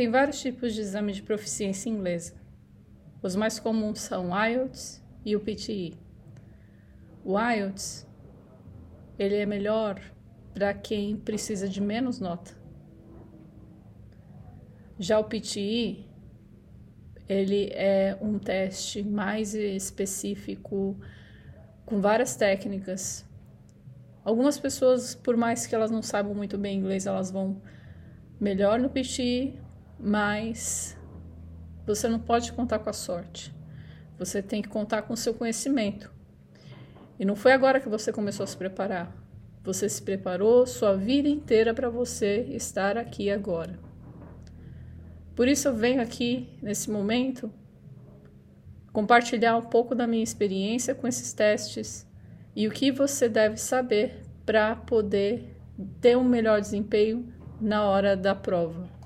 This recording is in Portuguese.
Tem vários tipos de exame de proficiência inglesa. Os mais comuns são o IELTS e o PTE. O IELTS ele é melhor para quem precisa de menos nota. Já o PTE ele é um teste mais específico com várias técnicas. Algumas pessoas, por mais que elas não saibam muito bem inglês, elas vão melhor no PTE, mas você não pode contar com a sorte. Você tem que contar com o seu conhecimento. E não foi agora que você começou a se preparar. Você se preparou sua vida inteira para você estar aqui agora. Por isso eu venho aqui nesse momento compartilhar um pouco da minha experiência com esses testes e o que você deve saber para poder ter um melhor desempenho na hora da prova.